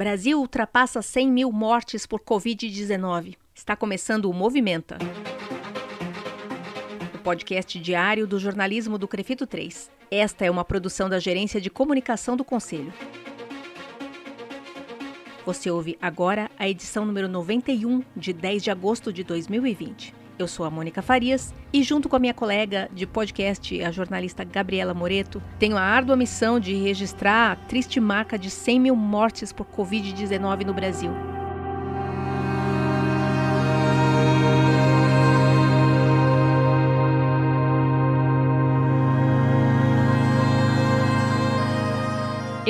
Brasil ultrapassa 100 mil mortes por Covid-19. Está começando o Movimenta. O podcast diário do jornalismo do Crefito 3. Esta é uma produção da Gerência de Comunicação do Conselho. Você ouve agora a edição número 91, de 10 de agosto de 2020. Eu sou a Mônica Farias e, junto com a minha colega de podcast, a jornalista Gabriela Moreto, tenho a árdua missão de registrar a triste marca de 100 mil mortes por Covid-19 no Brasil.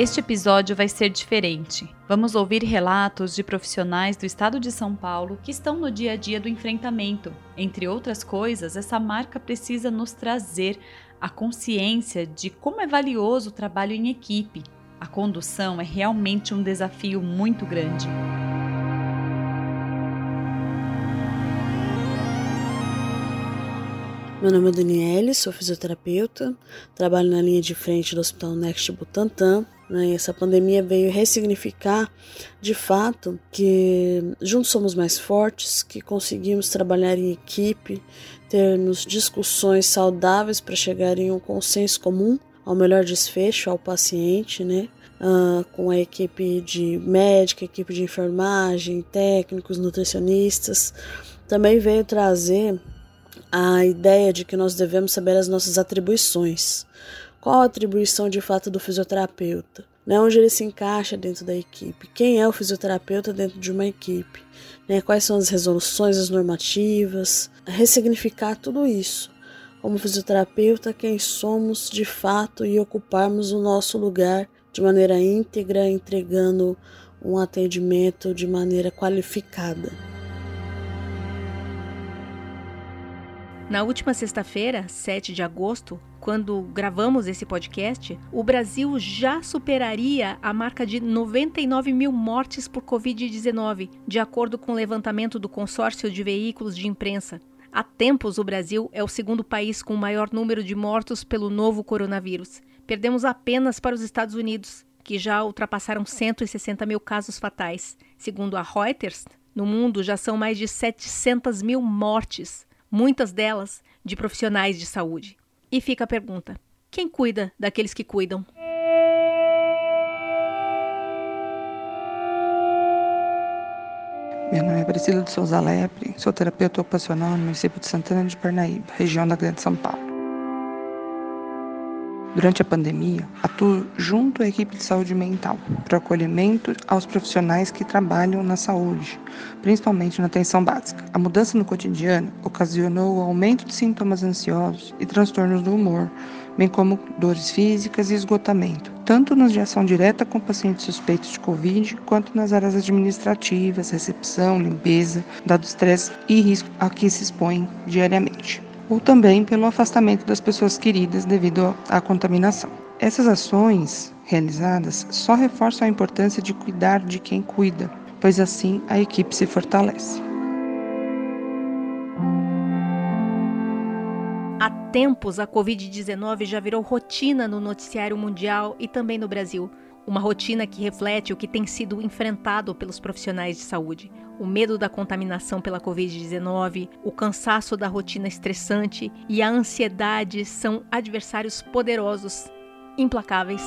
Este episódio vai ser diferente. Vamos ouvir relatos de profissionais do estado de São Paulo que estão no dia a dia do enfrentamento. Entre outras coisas, essa marca precisa nos trazer a consciência de como é valioso o trabalho em equipe. A condução é realmente um desafio muito grande. Meu nome é Daniele, sou fisioterapeuta, trabalho na linha de frente do Hospital Next Butantan. Né? Essa pandemia veio ressignificar, de fato, que juntos somos mais fortes, que conseguimos trabalhar em equipe, termos discussões saudáveis para chegar em um consenso comum ao melhor desfecho ao paciente, né? Uh, com a equipe de médica, equipe de enfermagem, técnicos, nutricionistas. Também veio trazer a ideia de que nós devemos saber as nossas atribuições. Qual a atribuição de fato do fisioterapeuta? Né? Onde ele se encaixa dentro da equipe? Quem é o fisioterapeuta dentro de uma equipe? Né? Quais são as resoluções, as normativas? Ressignificar tudo isso. Como fisioterapeuta, quem somos de fato e ocuparmos o nosso lugar de maneira íntegra, entregando um atendimento de maneira qualificada. Na última sexta-feira, 7 de agosto, quando gravamos esse podcast, o Brasil já superaria a marca de 99 mil mortes por Covid-19, de acordo com o levantamento do consórcio de veículos de imprensa. Há tempos, o Brasil é o segundo país com o maior número de mortos pelo novo coronavírus. Perdemos apenas para os Estados Unidos, que já ultrapassaram 160 mil casos fatais. Segundo a Reuters, no mundo já são mais de 700 mil mortes muitas delas de profissionais de saúde. E fica a pergunta: quem cuida daqueles que cuidam? Meu nome é Priscila de Souza Lepre, sou terapeuta ocupacional no município de Santana de Parnaíba, região da Grande São Paulo. Durante a pandemia, atuo junto à equipe de saúde mental para acolhimento aos profissionais que trabalham na saúde, principalmente na atenção básica. A mudança no cotidiano ocasionou o aumento de sintomas ansiosos e transtornos do humor, bem como dores físicas e esgotamento, tanto nas de ação direta com pacientes suspeitos de Covid, quanto nas áreas administrativas, recepção, limpeza, dado estresse e risco a que se expõem diariamente ou também pelo afastamento das pessoas queridas devido à contaminação. Essas ações realizadas só reforçam a importância de cuidar de quem cuida, pois assim a equipe se fortalece. Há tempos, a Covid-19 já virou rotina no noticiário mundial e também no Brasil. Uma rotina que reflete o que tem sido enfrentado pelos profissionais de saúde. O medo da contaminação pela Covid-19, o cansaço da rotina estressante e a ansiedade são adversários poderosos, implacáveis.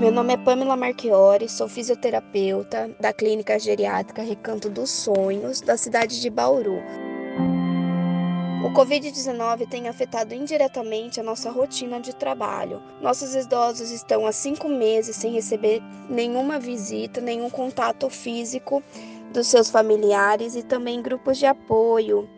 Meu nome é Pamela Marchiori, sou fisioterapeuta da Clínica Geriátrica Recanto dos Sonhos, da cidade de Bauru. O Covid-19 tem afetado indiretamente a nossa rotina de trabalho. Nossos idosos estão há cinco meses sem receber nenhuma visita, nenhum contato físico dos seus familiares e também grupos de apoio,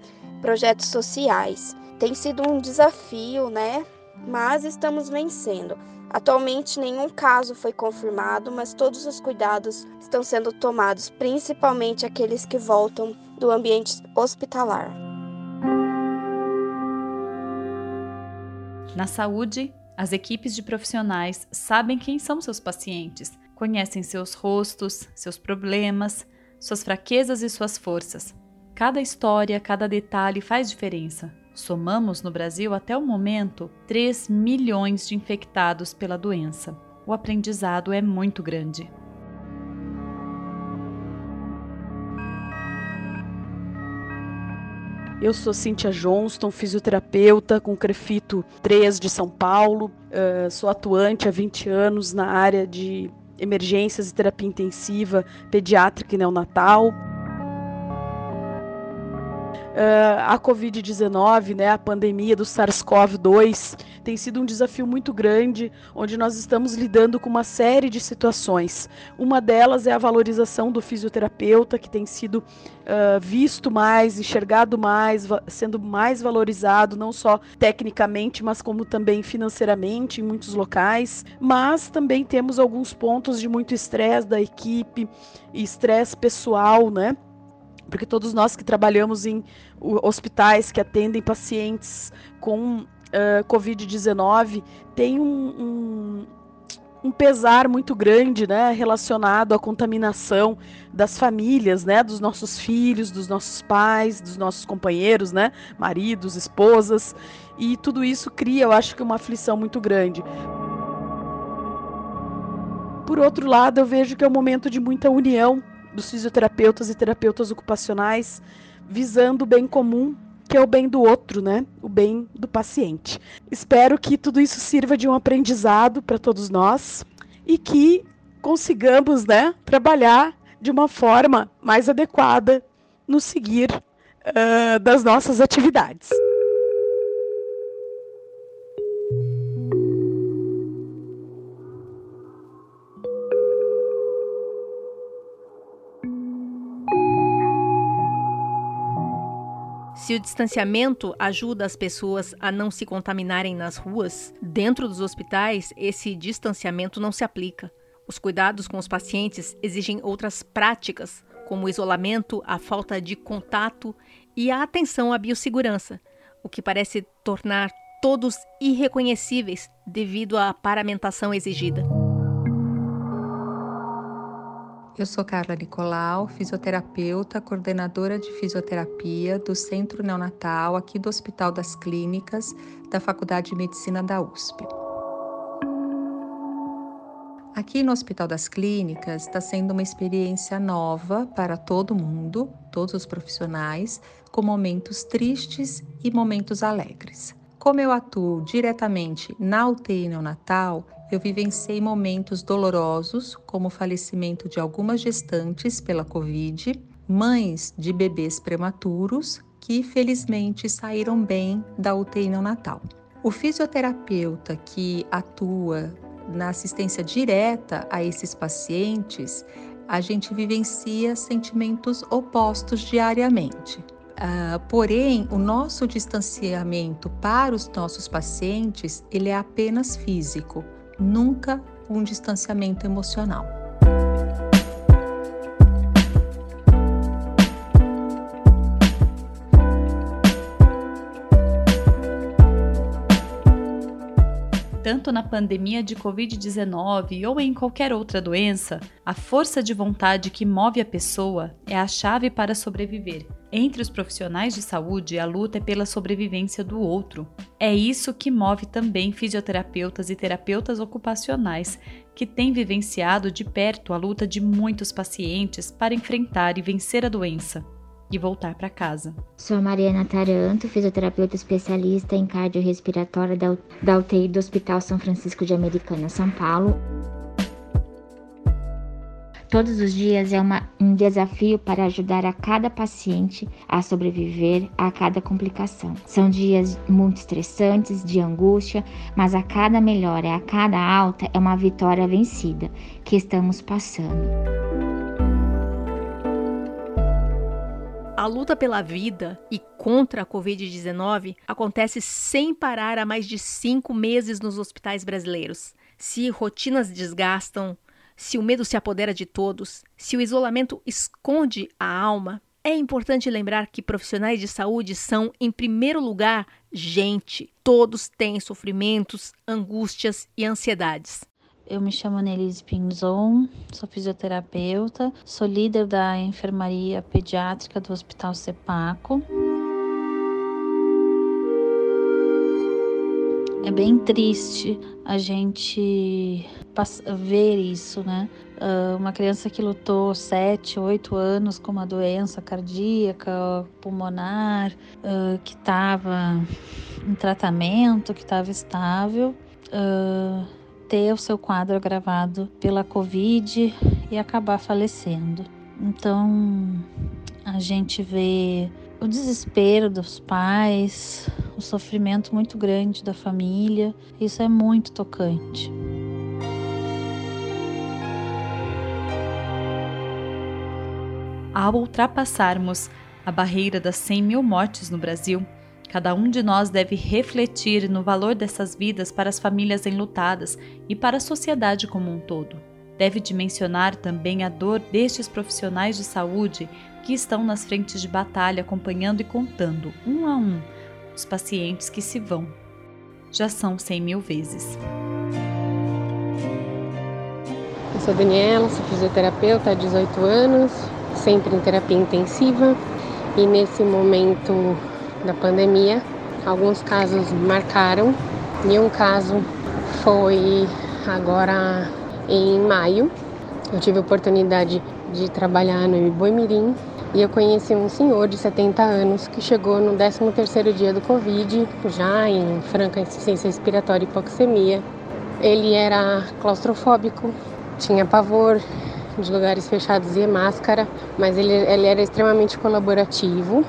projetos sociais. Tem sido um desafio, né? Mas estamos vencendo. Atualmente, nenhum caso foi confirmado, mas todos os cuidados estão sendo tomados, principalmente aqueles que voltam do ambiente hospitalar. Na saúde, as equipes de profissionais sabem quem são seus pacientes, conhecem seus rostos, seus problemas, suas fraquezas e suas forças. Cada história, cada detalhe faz diferença. Somamos no Brasil até o momento 3 milhões de infectados pela doença. O aprendizado é muito grande. Eu sou Cíntia Johnston, fisioterapeuta com Crefito 3 de São Paulo. Uh, sou atuante há 20 anos na área de emergências e terapia intensiva pediátrica e neonatal. Uh, a Covid-19, né, a pandemia do SARS-CoV-2, tem sido um desafio muito grande, onde nós estamos lidando com uma série de situações. Uma delas é a valorização do fisioterapeuta, que tem sido uh, visto mais, enxergado mais, sendo mais valorizado, não só tecnicamente, mas como também financeiramente em muitos locais. Mas também temos alguns pontos de muito estresse da equipe, estresse pessoal, né? Porque todos nós que trabalhamos em hospitais que atendem pacientes com uh, Covid-19 tem um, um, um, pesar muito grande né, relacionado à contaminação das famílias, né, dos nossos filhos, dos nossos pais, dos nossos companheiros, né, maridos, esposas, e tudo isso cria, eu acho que, uma aflição muito grande. Por outro lado, eu vejo que é um momento de muita união dos fisioterapeutas e terapeutas ocupacionais, visando o bem comum, que é o bem do outro, né? O bem do paciente. Espero que tudo isso sirva de um aprendizado para todos nós e que consigamos, né, trabalhar de uma forma mais adequada no seguir uh, das nossas atividades. Se o distanciamento ajuda as pessoas a não se contaminarem nas ruas, dentro dos hospitais, esse distanciamento não se aplica. Os cuidados com os pacientes exigem outras práticas, como o isolamento, a falta de contato e a atenção à biossegurança, o que parece tornar todos irreconhecíveis devido à paramentação exigida. Eu sou Carla Nicolau, fisioterapeuta, coordenadora de fisioterapia do Centro Neonatal aqui do Hospital das Clínicas da Faculdade de Medicina da USP. Aqui no Hospital das Clínicas está sendo uma experiência nova para todo mundo, todos os profissionais, com momentos tristes e momentos alegres. Como eu atuo diretamente na UTI neonatal, eu vivenciei momentos dolorosos, como o falecimento de algumas gestantes pela Covid, mães de bebês prematuros que felizmente saíram bem da UTI neonatal. O fisioterapeuta que atua na assistência direta a esses pacientes, a gente vivencia sentimentos opostos diariamente. Uh, porém, o nosso distanciamento para os nossos pacientes ele é apenas físico nunca um distanciamento emocional. Tanto na pandemia de Covid-19 ou em qualquer outra doença, a força de vontade que move a pessoa é a chave para sobreviver entre os profissionais de saúde, a luta é pela sobrevivência do outro. É isso que move também fisioterapeutas e terapeutas ocupacionais, que têm vivenciado de perto a luta de muitos pacientes para enfrentar e vencer a doença e voltar para casa. Sou a Mariana Taranto, fisioterapeuta especialista em cardiorrespiratória da UTI do Hospital São Francisco de Americana, São Paulo. Todos os dias é uma, um desafio para ajudar a cada paciente a sobreviver a cada complicação. São dias muito estressantes, de angústia, mas a cada melhora, a cada alta é uma vitória vencida que estamos passando. Luta pela vida e contra a Covid-19 acontece sem parar há mais de cinco meses nos hospitais brasileiros. Se rotinas desgastam, se o medo se apodera de todos, se o isolamento esconde a alma, é importante lembrar que profissionais de saúde são, em primeiro lugar, gente. Todos têm sofrimentos, angústias e ansiedades. Eu me chamo Nelise Pinzon, sou fisioterapeuta, sou líder da enfermaria pediátrica do Hospital Sepaco. É bem triste a gente ver isso, né? Uh, uma criança que lutou sete, oito anos com uma doença cardíaca, pulmonar, uh, que estava em tratamento, que estava estável, uh, ter o seu quadro agravado pela Covid e acabar falecendo. Então, a gente vê o desespero dos pais, o sofrimento muito grande da família. Isso é muito tocante. Ao ultrapassarmos a barreira das 100 mil mortes no Brasil, cada um de nós deve refletir no valor dessas vidas para as famílias enlutadas e para a sociedade como um todo. Deve dimensionar também a dor destes profissionais de saúde que estão nas frentes de batalha acompanhando e contando, um a um, os pacientes que se vão. Já são 100 mil vezes. Eu sou Daniela, sou fisioterapeuta há 18 anos, sempre em terapia intensiva e nesse momento da pandemia, alguns casos marcaram e um caso foi agora em maio. Eu tive a oportunidade de trabalhar no Iboimirim e eu conheci um senhor de 70 anos que chegou no 13º dia do Covid, já em franca insuficiência respiratória e hipoxemia. Ele era claustrofóbico, tinha pavor de lugares fechados e máscara, mas ele, ele era extremamente colaborativo.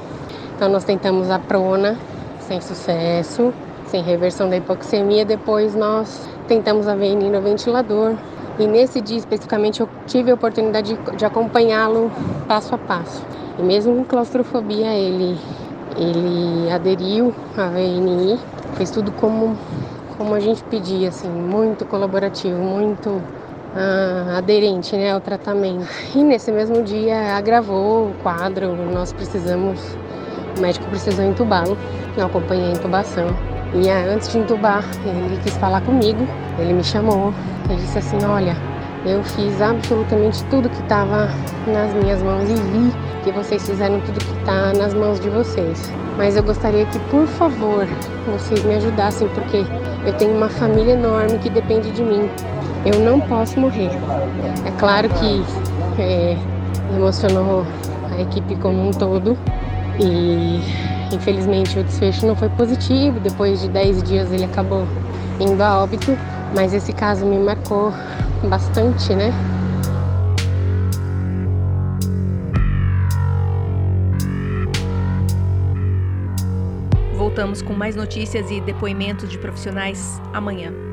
Então nós tentamos a prona, sem sucesso, sem reversão da hipoxemia. Depois nós tentamos a VNI no ventilador, e nesse dia especificamente eu tive a oportunidade de, de acompanhá-lo passo a passo. E mesmo com claustrofobia, ele, ele aderiu à VNI, fez tudo como, como a gente pedia, assim, muito colaborativo, muito ah, aderente né, ao tratamento. E nesse mesmo dia agravou o quadro, nós precisamos, o médico precisou entubá-lo, eu acompanhei a intubação. E antes de entubar, ele quis falar comigo, ele me chamou, ele disse assim: Olha, eu fiz absolutamente tudo que estava nas minhas mãos e vi que vocês fizeram tudo que está nas mãos de vocês. Mas eu gostaria que, por favor, vocês me ajudassem, porque eu tenho uma família enorme que depende de mim. Eu não posso morrer. É claro que é, emocionou a equipe como um todo e Infelizmente o desfecho não foi positivo, depois de 10 dias ele acabou indo a óbito, mas esse caso me marcou bastante, né? Voltamos com mais notícias e depoimentos de profissionais amanhã.